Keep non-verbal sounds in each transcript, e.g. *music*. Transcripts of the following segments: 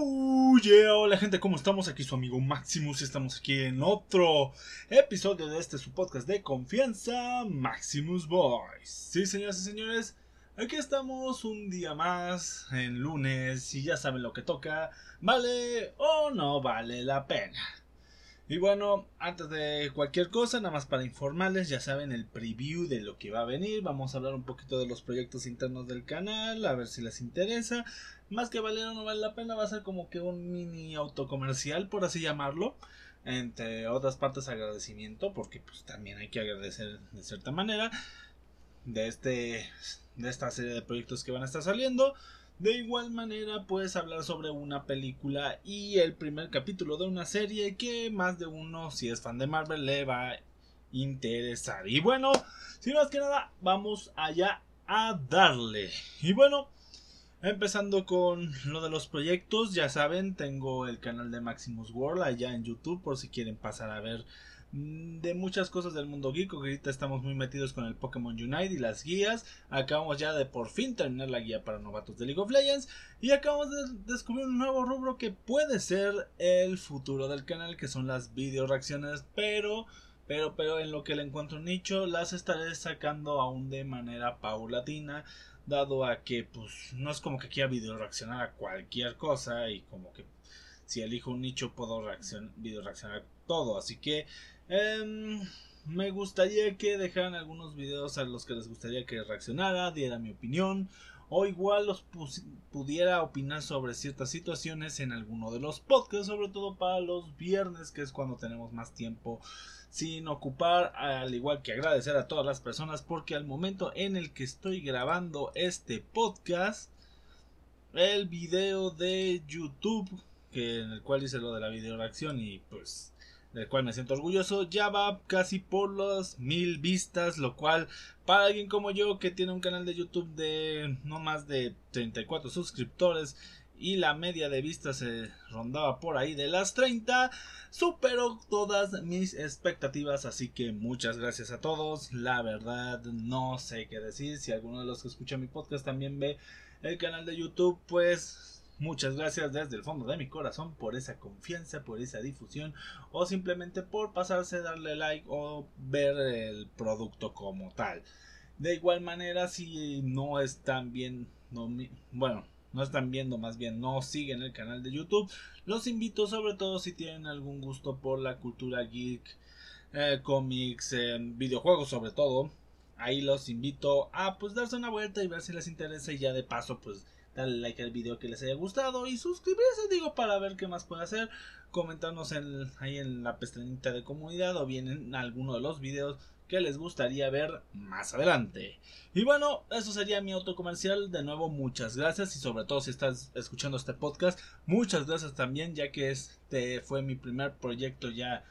Oh hola gente, ¿cómo estamos? Aquí su amigo Maximus, estamos aquí en otro episodio de este su podcast de confianza, Maximus Boys. Sí, señoras y señores, aquí estamos un día más en lunes y ya saben lo que toca, vale o no vale la pena. Y bueno, antes de cualquier cosa, nada más para informarles, ya saben el preview de lo que va a venir. Vamos a hablar un poquito de los proyectos internos del canal, a ver si les interesa. Más que valer o no vale la pena, va a ser como que un mini autocomercial, por así llamarlo. Entre otras partes, agradecimiento, porque pues también hay que agradecer de cierta manera de este de esta serie de proyectos que van a estar saliendo. De igual manera puedes hablar sobre una película y el primer capítulo de una serie que más de uno, si es fan de Marvel, le va a interesar. Y bueno, sin más que nada, vamos allá a darle. Y bueno, empezando con lo de los proyectos, ya saben, tengo el canal de Maximus World allá en YouTube por si quieren pasar a ver de muchas cosas del mundo geek. Ahorita estamos muy metidos con el Pokémon Unite y las guías. Acabamos ya de por fin terminar la guía para novatos de League of Legends. Y acabamos de descubrir un nuevo rubro que puede ser el futuro del canal, que son las video reacciones. Pero, pero, pero en lo que le encuentro nicho, las estaré sacando aún de manera paulatina. Dado a que, pues, no es como que quiera video reaccionar a cualquier cosa. Y como que si elijo un nicho puedo reaccionar, video reaccionar todo. Así que Em, me gustaría que dejaran algunos videos a los que les gustaría que reaccionara, diera mi opinión. O igual los pudiera opinar sobre ciertas situaciones en alguno de los podcasts, sobre todo para los viernes, que es cuando tenemos más tiempo sin ocupar, al igual que agradecer a todas las personas, porque al momento en el que estoy grabando este podcast, el video de YouTube, que en el cual hice lo de la video reacción y pues del cual me siento orgulloso, ya va casi por las mil vistas, lo cual para alguien como yo que tiene un canal de YouTube de no más de 34 suscriptores y la media de vistas se rondaba por ahí de las 30, superó todas mis expectativas, así que muchas gracias a todos, la verdad no sé qué decir, si alguno de los que escucha mi podcast también ve el canal de YouTube, pues Muchas gracias desde el fondo de mi corazón por esa confianza, por esa difusión o simplemente por pasarse, darle like o ver el producto como tal. De igual manera, si no están bien, no, bueno, no están viendo, más bien no siguen el canal de YouTube, los invito sobre todo si tienen algún gusto por la cultura geek, eh, cómics, videojuegos sobre todo. Ahí los invito a pues darse una vuelta y ver si les interesa y ya de paso pues darle like al video que les haya gustado y suscribirse, digo, para ver qué más puede hacer. Comentarnos en, ahí en la pestañita de comunidad o bien en alguno de los videos que les gustaría ver más adelante. Y bueno, eso sería mi autocomercial. De nuevo, muchas gracias. Y sobre todo si estás escuchando este podcast, muchas gracias también, ya que este fue mi primer proyecto ya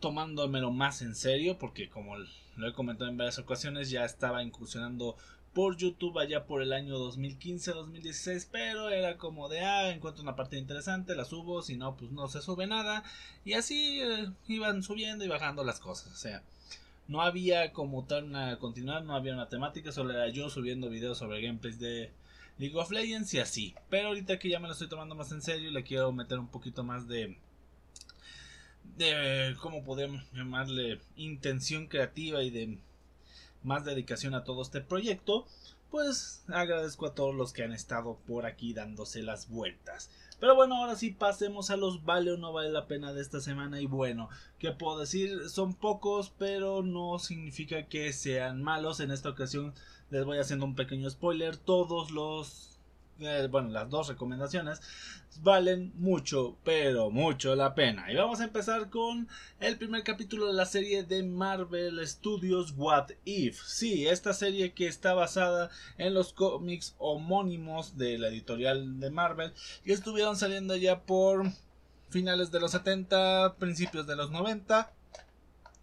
tomándomelo más en serio. Porque como lo he comentado en varias ocasiones, ya estaba incursionando por YouTube allá por el año 2015-2016, pero era como de, ah, encuentro una parte interesante, la subo, si no, pues no se sube nada, y así eh, iban subiendo y bajando las cosas, o sea, no había como tal una continuidad, no había una temática, solo era yo subiendo videos sobre gameplays de League of Legends y así, pero ahorita que ya me lo estoy tomando más en serio, le quiero meter un poquito más de de cómo podemos llamarle intención creativa y de más dedicación a todo este proyecto, pues agradezco a todos los que han estado por aquí dándose las vueltas. Pero bueno, ahora sí pasemos a los vale o no vale la pena de esta semana. Y bueno, ¿qué puedo decir? Son pocos, pero no significa que sean malos. En esta ocasión les voy haciendo un pequeño spoiler. Todos los eh, bueno, las dos recomendaciones valen mucho, pero mucho la pena. Y vamos a empezar con el primer capítulo de la serie de Marvel Studios What If. Sí, esta serie que está basada en los cómics homónimos de la editorial de Marvel y estuvieron saliendo ya por finales de los 70, principios de los 90.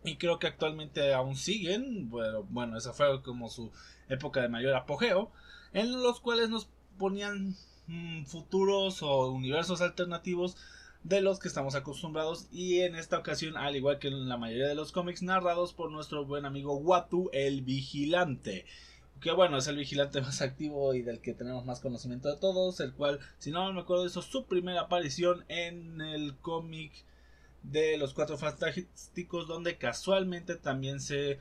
Y creo que actualmente aún siguen. Bueno, bueno, esa fue como su época de mayor apogeo. En los cuales nos ponían mm, futuros o universos alternativos de los que estamos acostumbrados y en esta ocasión al igual que en la mayoría de los cómics narrados por nuestro buen amigo Watu el Vigilante que bueno, es el vigilante *laughs* más activo y del que tenemos más conocimiento de todos, el cual, si no me acuerdo, hizo su primera aparición en el cómic de los Cuatro Fantásticos, donde casualmente también se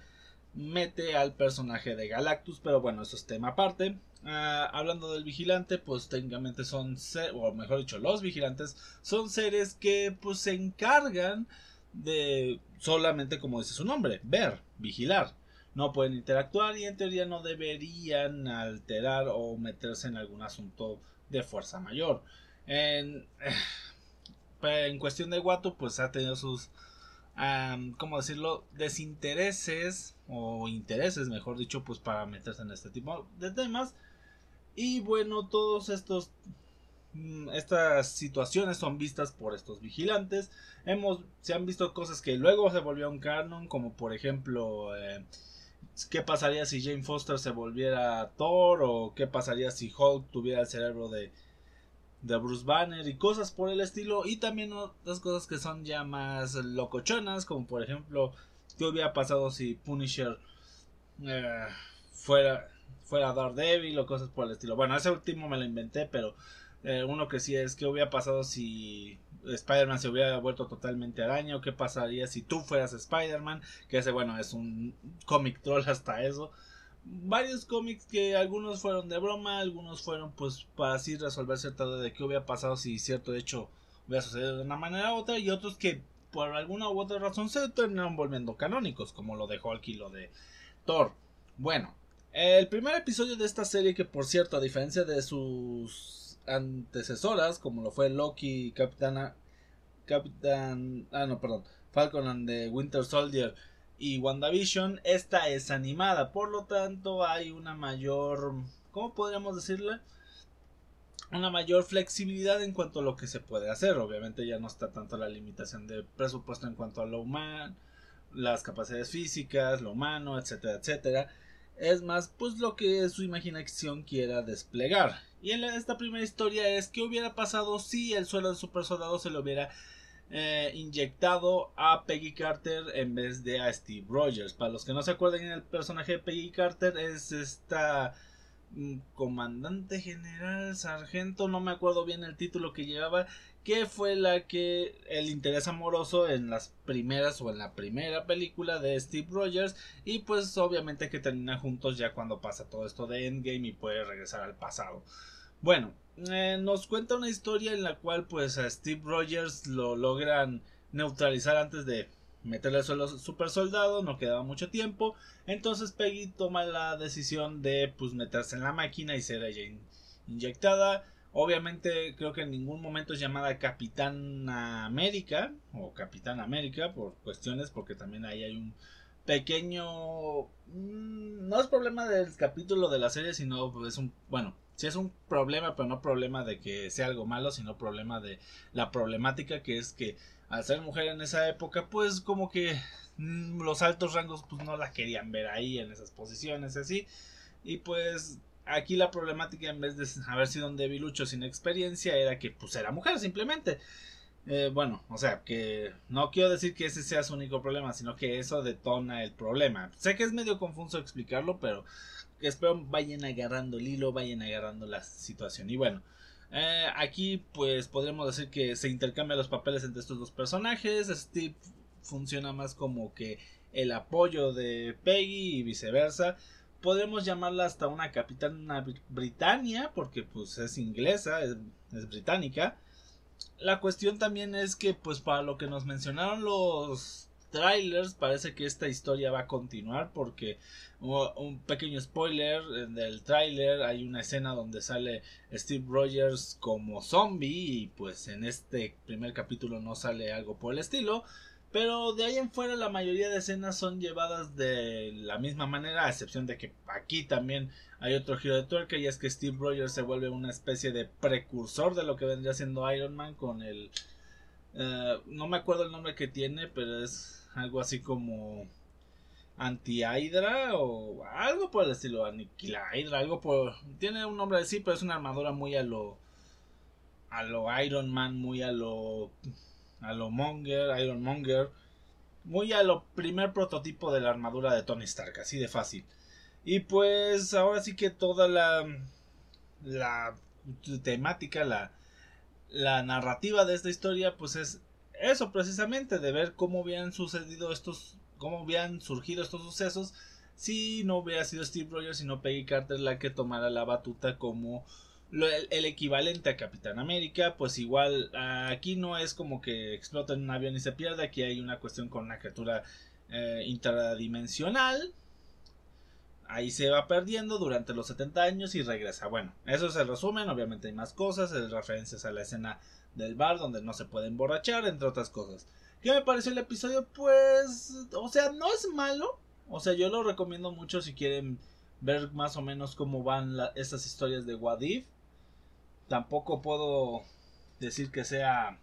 mete al personaje de Galactus, pero bueno, eso es tema aparte. Ah, hablando del vigilante, pues técnicamente son, o mejor dicho, los vigilantes son seres que pues se encargan de solamente como dice su nombre, ver, vigilar. No pueden interactuar y en teoría no deberían alterar o meterse en algún asunto de fuerza mayor. En, en cuestión de Watu, pues ha tenido sus, um, ¿cómo decirlo?, desintereses o intereses, mejor dicho, pues para meterse en este tipo de temas. Y bueno, todos estos mm, estas situaciones son vistas por estos vigilantes. Hemos, se han visto cosas que luego se volvieron canon, como por ejemplo, eh, qué pasaría si Jane Foster se volviera Thor, o qué pasaría si Hulk tuviera el cerebro de, de Bruce Banner y cosas por el estilo. Y también otras cosas que son ya más locochonas, como por ejemplo, qué hubiera pasado si Punisher eh, fuera fuera Daredevil o cosas por el estilo. Bueno, ese último me lo inventé, pero eh, uno que sí es que hubiera pasado si Spider-Man se hubiera vuelto totalmente araña qué pasaría si tú fueras Spider-Man, que ese bueno es un cómic troll hasta eso. Varios cómics que algunos fueron de broma, algunos fueron pues para así resolver cierta duda de qué hubiera pasado si cierto hecho hubiera sucedido de una manera u otra y otros que por alguna u otra razón se terminaron volviendo canónicos, como lo de Hulk y lo de Thor. Bueno, el primer episodio de esta serie, que por cierto, a diferencia de sus antecesoras, como lo fue Loki, Capitana, Capitán, ah no, perdón, Falcon and the Winter Soldier y WandaVision, esta es animada, por lo tanto hay una mayor, ¿cómo podríamos decirle? Una mayor flexibilidad en cuanto a lo que se puede hacer. Obviamente ya no está tanto la limitación de presupuesto en cuanto a lo humano, las capacidades físicas, lo humano, etcétera, etcétera es más pues lo que su imaginación quiera desplegar. Y en esta primera historia es qué hubiera pasado si el suelo del super soldado se lo hubiera eh, inyectado a Peggy Carter en vez de a Steve Rogers. Para los que no se acuerden, el personaje de Peggy Carter es esta mm, comandante general, sargento, no me acuerdo bien el título que llevaba, que fue la que el interés amoroso en las primeras o en la primera película de Steve Rogers y pues obviamente que termina juntos ya cuando pasa todo esto de Endgame y puede regresar al pasado. Bueno, eh, nos cuenta una historia en la cual pues a Steve Rogers lo logran neutralizar antes de meterle solo super soldado, no quedaba mucho tiempo, entonces Peggy toma la decisión de pues meterse en la máquina y ser ella inyectada Obviamente creo que en ningún momento es llamada Capitán América o Capitán América por cuestiones porque también ahí hay un pequeño mm, no es problema del capítulo de la serie sino es un bueno sí es un problema pero no problema de que sea algo malo sino problema de la problemática que es que al ser mujer en esa época pues como que mm, los altos rangos pues no la querían ver ahí en esas posiciones así. Y pues aquí la problemática en vez de haber sido un debilucho sin experiencia era que pues era mujer simplemente. Eh, bueno, o sea, que no quiero decir que ese sea su único problema, sino que eso detona el problema. Sé que es medio confuso explicarlo, pero espero vayan agarrando el hilo, vayan agarrando la situación. Y bueno, eh, aquí pues podremos decir que se intercambian los papeles entre estos dos personajes. Steve funciona más como que el apoyo de Peggy y viceversa podemos llamarla hasta una capitana Britannia, porque pues es inglesa, es, británica. La cuestión también es que pues para lo que nos mencionaron los trailers parece que esta historia va a continuar porque un pequeño spoiler del trailer hay una escena donde sale Steve Rogers como zombie y pues en este primer capítulo no sale algo por el estilo pero de ahí en fuera la mayoría de escenas son llevadas de la misma manera, a excepción de que aquí también hay otro giro de tuerca y es que Steve Rogers se vuelve una especie de precursor de lo que vendría siendo Iron Man con el... Eh, no me acuerdo el nombre que tiene, pero es algo así como anti-Hydra o algo por el estilo, aniquila Hydra, algo por... Tiene un nombre así, pero es una armadura muy a lo... A lo Iron Man, muy a lo a lo Monger, Iron Monger, muy a lo primer prototipo de la armadura de Tony Stark, así de fácil. Y pues ahora sí que toda la, la temática, la, la narrativa de esta historia, pues es eso precisamente, de ver cómo habían sucedido estos, cómo habían surgido estos sucesos si no hubiera sido Steve Rogers, sino Peggy Carter la que tomara la batuta como el, equivalente a Capitán América, pues igual aquí no es como que explota en un avión y se pierde, aquí hay una cuestión con una criatura eh, interdimensional. Ahí se va perdiendo durante los 70 años y regresa. Bueno, eso es el resumen, obviamente hay más cosas, referencias a la escena del bar donde no se puede emborrachar, entre otras cosas. ¿Qué me pareció el episodio? Pues, o sea, no es malo. O sea, yo lo recomiendo mucho si quieren ver más o menos cómo van estas historias de Wadif tampoco puedo decir que sea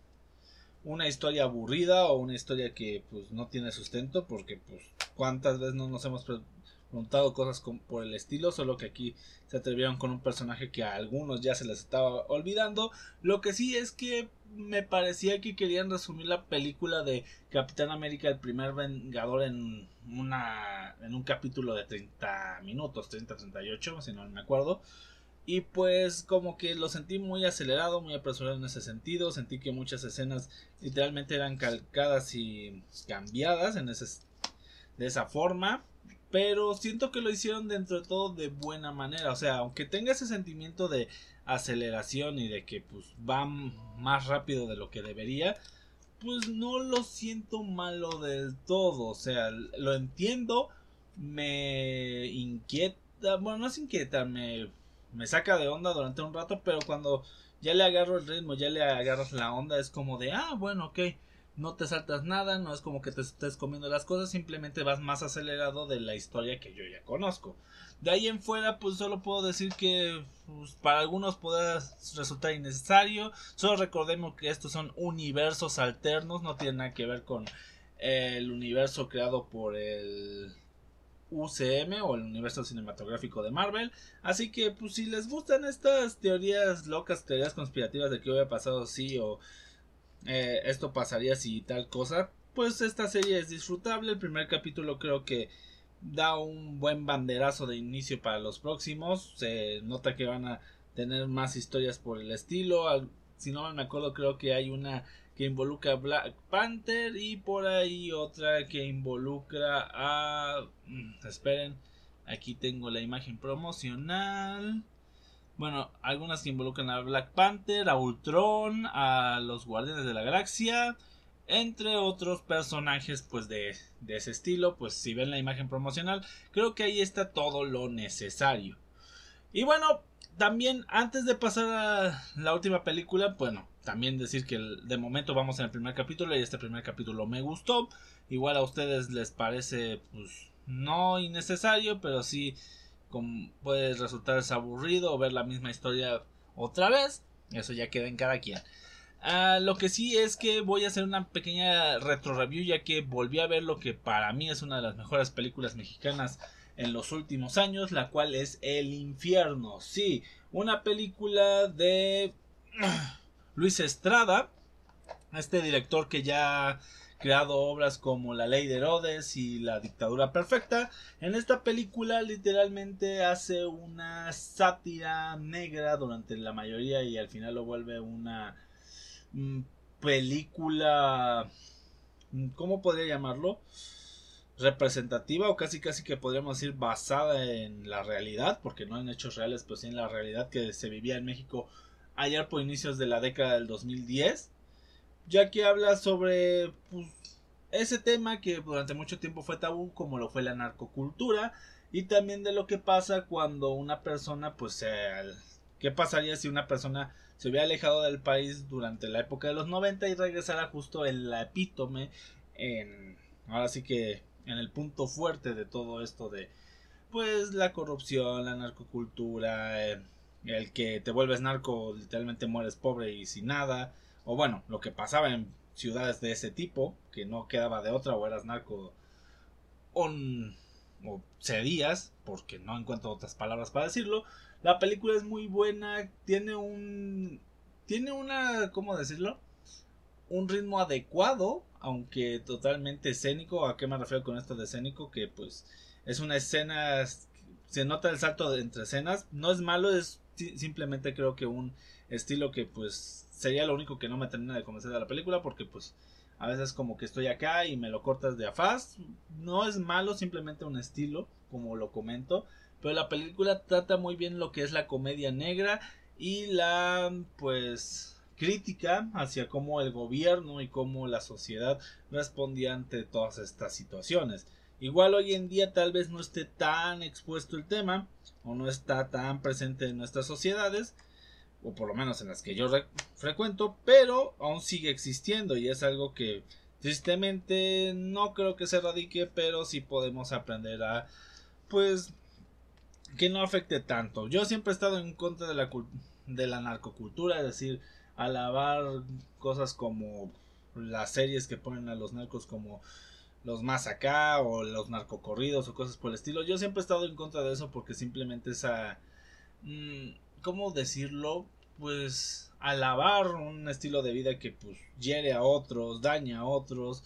una historia aburrida o una historia que pues no tiene sustento porque pues cuántas veces no nos hemos preguntado cosas por el estilo solo que aquí se atrevieron con un personaje que a algunos ya se les estaba olvidando. Lo que sí es que me parecía que querían resumir la película de Capitán América el primer vengador en una en un capítulo de 30 minutos 30 38 si no me acuerdo y pues como que lo sentí muy acelerado, muy apresurado en ese sentido. Sentí que muchas escenas literalmente eran calcadas y cambiadas en ese, de esa forma. Pero siento que lo hicieron dentro de todo de buena manera. O sea, aunque tenga ese sentimiento de aceleración y de que pues va más rápido de lo que debería. Pues no lo siento malo del todo. O sea, lo entiendo. Me inquieta. Bueno, no es inquieta, me me saca de onda durante un rato, pero cuando ya le agarro el ritmo, ya le agarras la onda, es como de, ah, bueno, ok, no te saltas nada, no es como que te estés comiendo las cosas, simplemente vas más acelerado de la historia que yo ya conozco. De ahí en fuera, pues solo puedo decir que pues, para algunos puede resultar innecesario. Solo recordemos que estos son universos alternos, no tienen nada que ver con el universo creado por el UCM o el universo cinematográfico de Marvel. Así que, pues, si les gustan estas teorías locas, teorías conspirativas de que hubiera pasado si o eh, esto pasaría si tal cosa, pues esta serie es disfrutable. El primer capítulo creo que da un buen banderazo de inicio para los próximos. Se nota que van a tener más historias por el estilo. si no me acuerdo, creo que hay una que involucra a Black Panther y por ahí otra que involucra a... Mm, esperen, aquí tengo la imagen promocional. Bueno, algunas que involucran a Black Panther, a Ultron, a los Guardianes de la Galaxia, entre otros personajes pues de, de ese estilo. Pues si ven la imagen promocional, creo que ahí está todo lo necesario. Y bueno, también antes de pasar a la última película, bueno, también decir que de momento vamos en el primer capítulo y este primer capítulo me gustó. Igual a ustedes les parece pues no innecesario, pero sí puede resultarles aburrido ver la misma historia otra vez. Eso ya queda en cada quien. Ah, lo que sí es que voy a hacer una pequeña retro review ya que volví a ver lo que para mí es una de las mejores películas mexicanas en los últimos años, la cual es El infierno. Sí, una película de Luis Estrada, este director que ya ha creado obras como La Ley de Herodes y La Dictadura Perfecta, en esta película literalmente hace una sátira negra durante la mayoría y al final lo vuelve una mm, película, mm, ¿cómo podría llamarlo? representativa o casi casi que podríamos decir basada en la realidad, porque no en hechos reales, pero sí en la realidad que se vivía en México ayer por inicios de la década del 2010, ya que habla sobre pues, ese tema que durante mucho tiempo fue tabú, como lo fue la narcocultura, y también de lo que pasa cuando una persona, pues, ¿qué pasaría si una persona se hubiera alejado del país durante la época de los 90 y regresara justo en la epítome, en, ahora sí que en el punto fuerte de todo esto de, pues, la corrupción, la narcocultura, eh, el que te vuelves narco, literalmente mueres pobre y sin nada, o bueno, lo que pasaba en ciudades de ese tipo, que no quedaba de otra, o eras narco o cedías, porque no encuentro otras palabras para decirlo. La película es muy buena, tiene un tiene una, ¿cómo decirlo? Un ritmo adecuado, aunque totalmente escénico. ¿A qué me refiero con esto de escénico? Que pues es una escena se nota el salto entre escenas. No es malo, es simplemente creo que un estilo que pues sería lo único que no me termina de convencer de la película porque pues a veces como que estoy acá y me lo cortas de afaz. No es malo, simplemente un estilo, como lo comento. Pero la película trata muy bien lo que es la comedia negra y la pues crítica hacia cómo el gobierno y cómo la sociedad respondía ante todas estas situaciones. Igual hoy en día tal vez no esté tan expuesto el tema o no está tan presente en nuestras sociedades o por lo menos en las que yo frecuento, pero aún sigue existiendo y es algo que tristemente no creo que se radique, pero sí podemos aprender a pues que no afecte tanto. Yo siempre he estado en contra de la de la narcocultura, es decir, alabar cosas como las series que ponen a los narcos como los más acá o los narcocorridos o cosas por el estilo. Yo siempre he estado en contra de eso porque simplemente esa... Mm, ¿Cómo decirlo? Pues alabar un estilo de vida que pues hiere a otros, daña a otros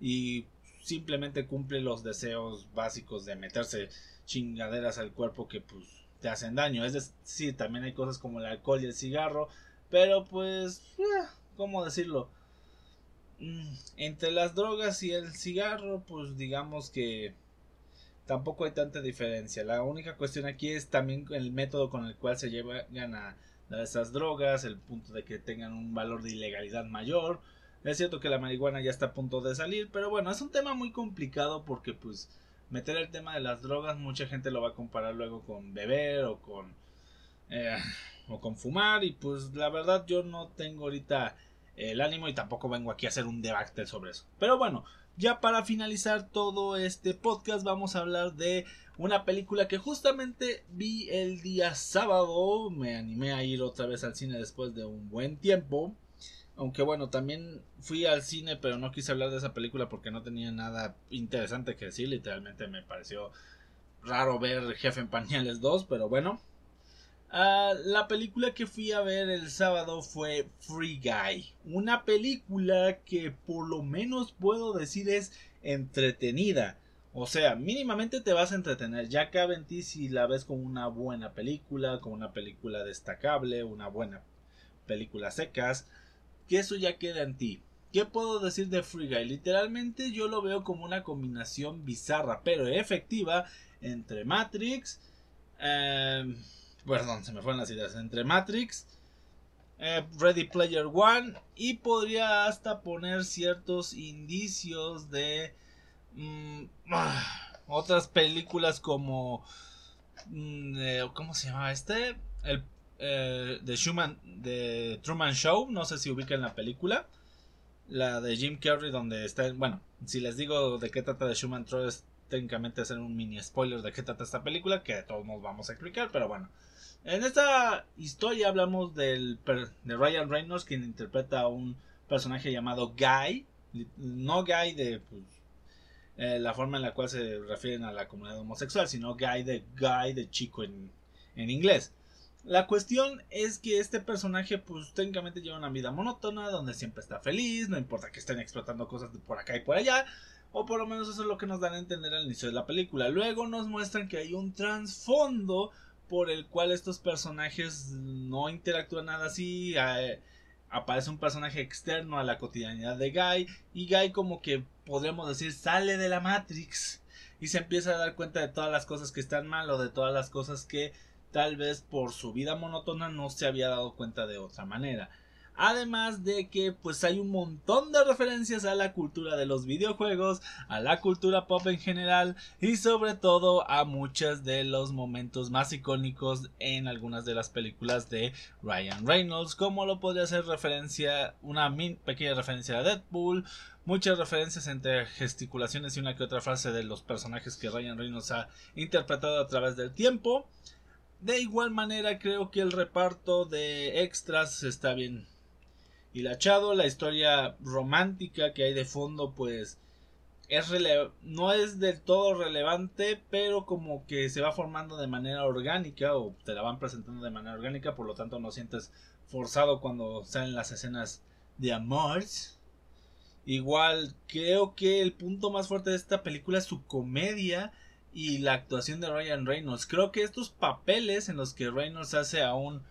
y simplemente cumple los deseos básicos de meterse chingaderas al cuerpo que pues te hacen daño. Es decir, también hay cosas como el alcohol y el cigarro, pero pues, eh, ¿cómo decirlo? Entre las drogas y el cigarro, pues digamos que tampoco hay tanta diferencia. La única cuestión aquí es también el método con el cual se llevan a esas drogas, el punto de que tengan un valor de ilegalidad mayor. Es cierto que la marihuana ya está a punto de salir, pero bueno, es un tema muy complicado porque pues meter el tema de las drogas mucha gente lo va a comparar luego con beber o con eh, o con fumar y pues la verdad yo no tengo ahorita el ánimo y tampoco vengo aquí a hacer un debate sobre eso. Pero bueno, ya para finalizar todo este podcast vamos a hablar de una película que justamente vi el día sábado, me animé a ir otra vez al cine después de un buen tiempo. Aunque bueno, también fui al cine, pero no quise hablar de esa película porque no tenía nada interesante que decir. Literalmente me pareció raro ver Jefe en Pañales 2, pero bueno. Ah, la película que fui a ver el sábado fue Free Guy. Una película que por lo menos puedo decir es entretenida. O sea, mínimamente te vas a entretener. Ya cabe en ti si la ves como una buena película, como una película destacable, una buena película secas. Que eso ya queda en ti. ¿Qué puedo decir de Free Guy? Literalmente yo lo veo como una combinación bizarra, pero efectiva entre Matrix. Eh, Perdón, se me fueron las ideas. Entre Matrix, eh, Ready Player One y podría hasta poner ciertos indicios de mm, ah, otras películas como mm, eh, ¿cómo se llama este? El eh, de Schumann de Truman Show, no sé si ubican la película, la de Jim Carrey donde está, bueno, si les digo de qué trata de Schumann Show es técnicamente hacer un mini spoiler de qué trata esta película que todos nos vamos a explicar, pero bueno. En esta historia hablamos del, de Ryan Reynolds, quien interpreta a un personaje llamado Guy. No Guy de pues, eh, la forma en la cual se refieren a la comunidad homosexual, sino Guy de Guy de chico en, en inglés. La cuestión es que este personaje pues técnicamente lleva una vida monótona donde siempre está feliz, no importa que estén explotando cosas por acá y por allá, o por lo menos eso es lo que nos dan a entender al inicio de la película. Luego nos muestran que hay un trasfondo por el cual estos personajes no interactúan nada así. Aparece un personaje externo a la cotidianidad de Guy y Guy como que podríamos decir sale de la Matrix y se empieza a dar cuenta de todas las cosas que están mal o de todas las cosas que tal vez por su vida monótona no se había dado cuenta de otra manera. Además de que pues hay un montón de referencias a la cultura de los videojuegos, a la cultura pop en general y sobre todo a muchos de los momentos más icónicos en algunas de las películas de Ryan Reynolds, como lo podría ser referencia, una pequeña referencia a Deadpool, muchas referencias entre gesticulaciones y una que otra frase de los personajes que Ryan Reynolds ha interpretado a través del tiempo. De igual manera creo que el reparto de extras está bien hilachado, la historia romántica que hay de fondo pues es no es del todo relevante, pero como que se va formando de manera orgánica o te la van presentando de manera orgánica, por lo tanto no sientes forzado cuando salen las escenas de amor. Igual creo que el punto más fuerte de esta película es su comedia y la actuación de Ryan Reynolds. Creo que estos papeles en los que Reynolds hace a un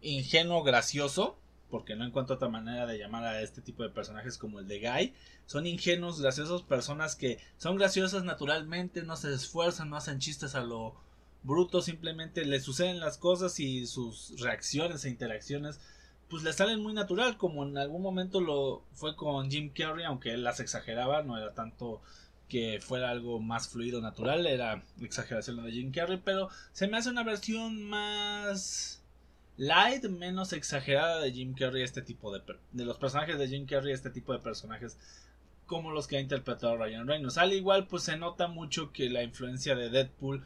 ingenuo gracioso, porque no encuentro otra manera de llamar a este tipo de personajes como el de Guy, son ingenuos, graciosos, personas que son graciosas naturalmente, no se esfuerzan, no hacen chistes a lo bruto, simplemente le suceden las cosas y sus reacciones e interacciones pues le salen muy natural, como en algún momento lo fue con Jim Carrey, aunque él las exageraba, no era tanto que fuera algo más fluido, natural, era exageración de Jim Carrey, pero se me hace una versión más light, menos exagerada de Jim Carrey, este tipo de, de los personajes de Jim Carrey, este tipo de personajes como los que ha interpretado Ryan Reynolds. Al igual, pues se nota mucho que la influencia de Deadpool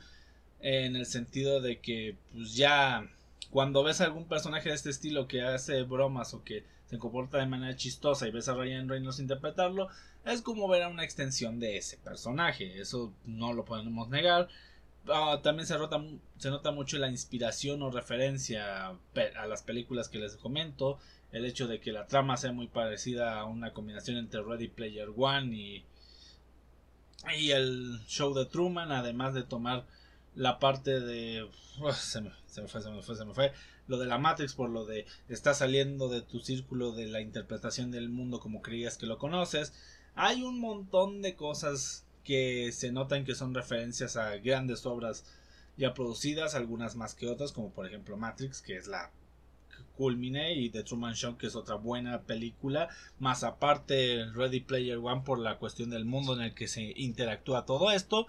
en el sentido de que pues ya cuando ves a algún personaje de este estilo que hace bromas o que se comporta de manera chistosa y ves a Ryan Reynolds interpretarlo, es como ver a una extensión de ese personaje. Eso no lo podemos negar. Ah, también se, se nota mucho la inspiración o referencia a las películas que les comento. El hecho de que la trama sea muy parecida a una combinación entre Ready Player One y, y el show de Truman, además de tomar la parte de... se, me, se, me, fue, se me fue, se me fue. Lo de la Matrix por lo de... Está saliendo de tu círculo de la interpretación del mundo como creías que lo conoces. Hay un montón de cosas que se notan que son referencias a grandes obras ya producidas, algunas más que otras, como por ejemplo Matrix, que es la culmine y The Truman Show que es otra buena película más aparte Ready Player One por la cuestión del mundo en el que se interactúa todo esto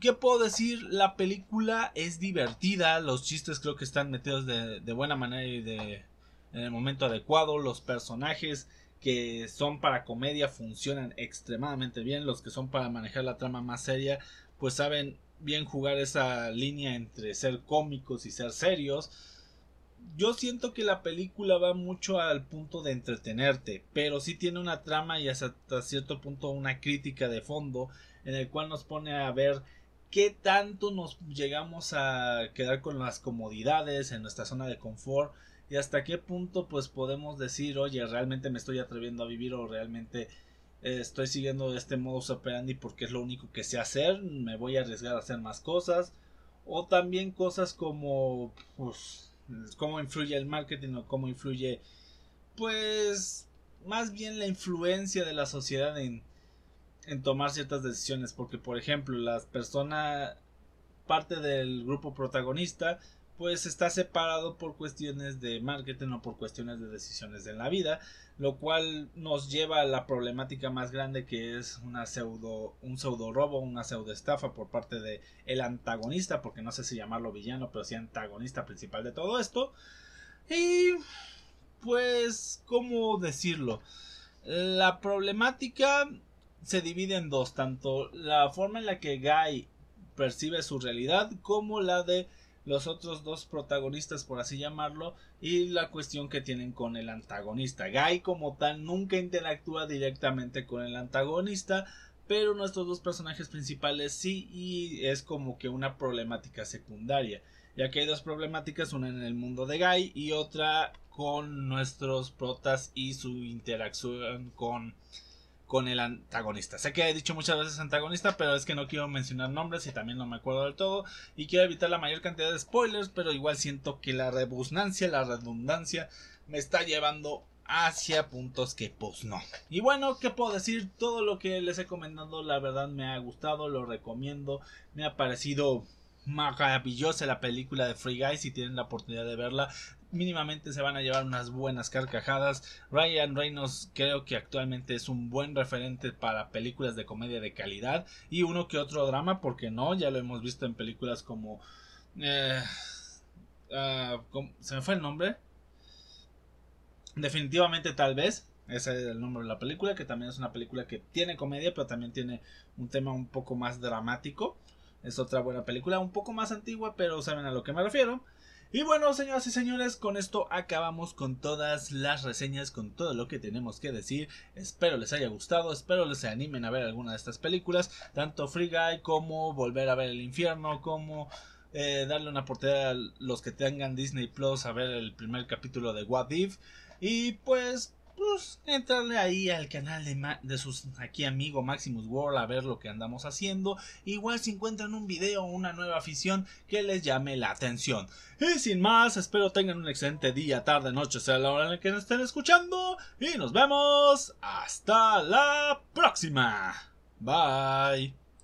¿Qué puedo decir? La película es divertida, los chistes creo que están metidos de, buena manera y de, en el momento adecuado, los personajes que son para comedia funcionan extremadamente bien, los que son para manejar la trama más seria pues saben bien jugar esa línea entre ser cómicos y ser serios. Yo siento que la película va mucho al punto de entretenerte, pero sí tiene una trama y hasta cierto punto una crítica de fondo en el cual nos pone a ver qué tanto nos llegamos a quedar con las comodidades en nuestra zona de confort y hasta qué punto pues podemos decir oye realmente me estoy atreviendo a vivir o realmente eh, estoy siguiendo este modus operandi porque es lo único que sé hacer me voy a arriesgar a hacer más cosas o también cosas como pues cómo influye el marketing o cómo influye pues más bien la influencia de la sociedad en en tomar ciertas decisiones porque por ejemplo las personas parte del grupo protagonista pues está separado por cuestiones de marketing o por cuestiones de decisiones en la vida, lo cual nos lleva a la problemática más grande que es una pseudo, un pseudo robo, una pseudo estafa por parte de el antagonista, porque no sé si llamarlo villano, pero sí antagonista principal de todo esto. Y pues, ¿cómo decirlo? La problemática se divide en dos, tanto la forma en la que Guy percibe su realidad como la de los otros dos protagonistas, por así llamarlo, y la cuestión que tienen con el antagonista. Guy como tal nunca interactúa directamente con el antagonista, pero nuestros dos personajes principales sí, y es como que una problemática secundaria, ya que hay dos problemáticas, una en el mundo de Guy y otra con nuestros protas y su interacción con con el antagonista. Sé que he dicho muchas veces antagonista, pero es que no quiero mencionar nombres y también no me acuerdo del todo. Y quiero evitar la mayor cantidad de spoilers, pero igual siento que la rebusnancia, la redundancia me está llevando hacia puntos que pues no. Y bueno, ¿qué puedo decir? Todo lo que les he comentado la verdad me ha gustado, lo recomiendo, me ha parecido maravillosa la película de Free Guy si tienen la oportunidad de verla mínimamente se van a llevar unas buenas carcajadas. Ryan Reynolds creo que actualmente es un buen referente para películas de comedia de calidad y uno que otro drama, porque no, ya lo hemos visto en películas como... Eh, ah, ¿Se me fue el nombre? Definitivamente tal vez. Ese es el nombre de la película, que también es una película que tiene comedia, pero también tiene un tema un poco más dramático. Es otra buena película, un poco más antigua, pero saben a lo que me refiero. Y bueno, señoras y señores, con esto acabamos con todas las reseñas, con todo lo que tenemos que decir. Espero les haya gustado, espero les animen a ver alguna de estas películas, tanto Free Guy como Volver a ver el infierno, como eh, darle una oportunidad a los que tengan Disney Plus a ver el primer capítulo de What If. Y pues pues entrarle ahí al canal de, sus aquí amigo Maximus World a ver lo que andamos haciendo. Igual si encuentran un video o una nueva afición que les llame la atención. Y sin más, espero tengan un excelente día, tarde, noche, sea la hora en la que nos estén escuchando. Y nos vemos hasta la próxima. Bye.